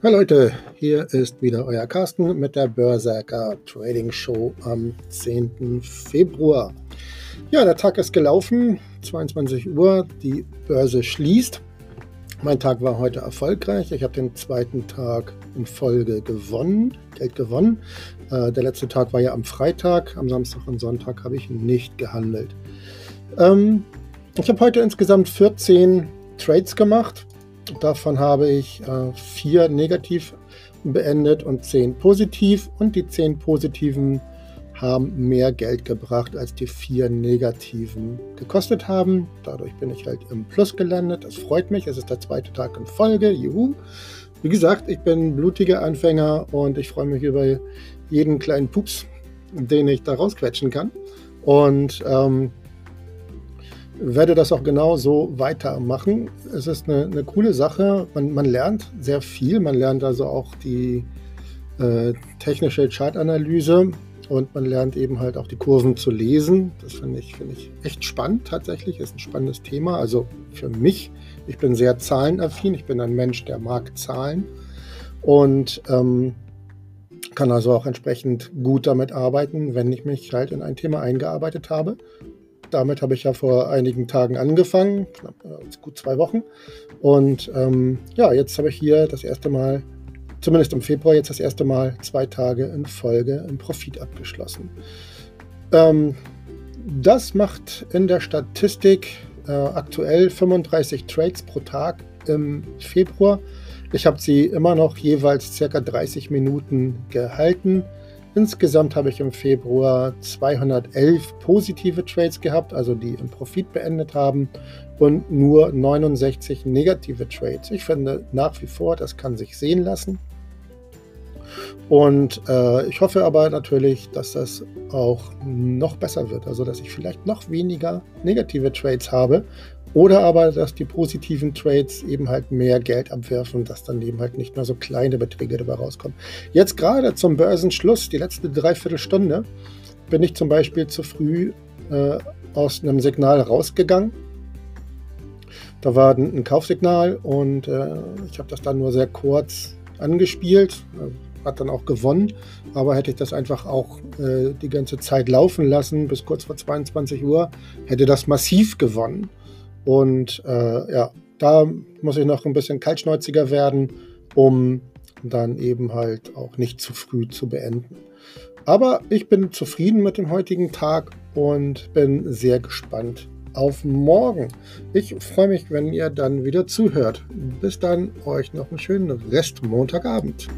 Hallo Leute, hier ist wieder euer Carsten mit der Börsacker Trading Show am 10. Februar. Ja, der Tag ist gelaufen, 22 Uhr, die Börse schließt. Mein Tag war heute erfolgreich. Ich habe den zweiten Tag in Folge gewonnen, Geld gewonnen. Äh, der letzte Tag war ja am Freitag, am Samstag und Sonntag habe ich nicht gehandelt. Ähm, ich habe heute insgesamt 14 Trades gemacht. Davon habe ich äh, vier negativ beendet und zehn positiv. Und die zehn positiven haben mehr Geld gebracht, als die vier negativen gekostet haben. Dadurch bin ich halt im Plus gelandet. Das freut mich. Es ist der zweite Tag in Folge. Juhu. Wie gesagt, ich bin blutiger Anfänger und ich freue mich über jeden kleinen Pups, den ich da rausquetschen kann. Und ähm, werde das auch genau so weitermachen. Es ist eine, eine coole Sache. Man, man, lernt sehr viel. Man lernt also auch die äh, technische Chartanalyse und man lernt eben halt auch die Kurven zu lesen. Das finde ich, find ich echt spannend tatsächlich. Ist ein spannendes Thema. Also für mich, ich bin sehr zahlenaffin. Ich bin ein Mensch, der mag Zahlen und ähm, kann also auch entsprechend gut damit arbeiten, wenn ich mich halt in ein Thema eingearbeitet habe damit habe ich ja vor einigen Tagen angefangen, knapp, äh, gut zwei Wochen. Und ähm, ja, jetzt habe ich hier das erste Mal, zumindest im Februar, jetzt das erste Mal zwei Tage in Folge im Profit abgeschlossen. Ähm, das macht in der Statistik äh, aktuell 35 Trades pro Tag im Februar. Ich habe sie immer noch jeweils circa 30 Minuten gehalten. Insgesamt habe ich im Februar 211 positive Trades gehabt, also die im Profit beendet haben, und nur 69 negative Trades. Ich finde nach wie vor, das kann sich sehen lassen. Und äh, ich hoffe aber natürlich, dass das auch noch besser wird. Also, dass ich vielleicht noch weniger negative Trades habe oder aber, dass die positiven Trades eben halt mehr Geld abwerfen, dass dann eben halt nicht nur so kleine Beträge dabei rauskommen. Jetzt gerade zum Börsenschluss, die letzte Dreiviertelstunde, bin ich zum Beispiel zu früh äh, aus einem Signal rausgegangen. Da war ein, ein Kaufsignal und äh, ich habe das dann nur sehr kurz angespielt, hat dann auch gewonnen, aber hätte ich das einfach auch äh, die ganze Zeit laufen lassen bis kurz vor 22 Uhr, hätte das massiv gewonnen. Und äh, ja, da muss ich noch ein bisschen kaltschnäuziger werden, um dann eben halt auch nicht zu früh zu beenden. Aber ich bin zufrieden mit dem heutigen Tag und bin sehr gespannt auf morgen. Ich freue mich, wenn ihr dann wieder zuhört. Bis dann, euch noch einen schönen Rest Montagabend.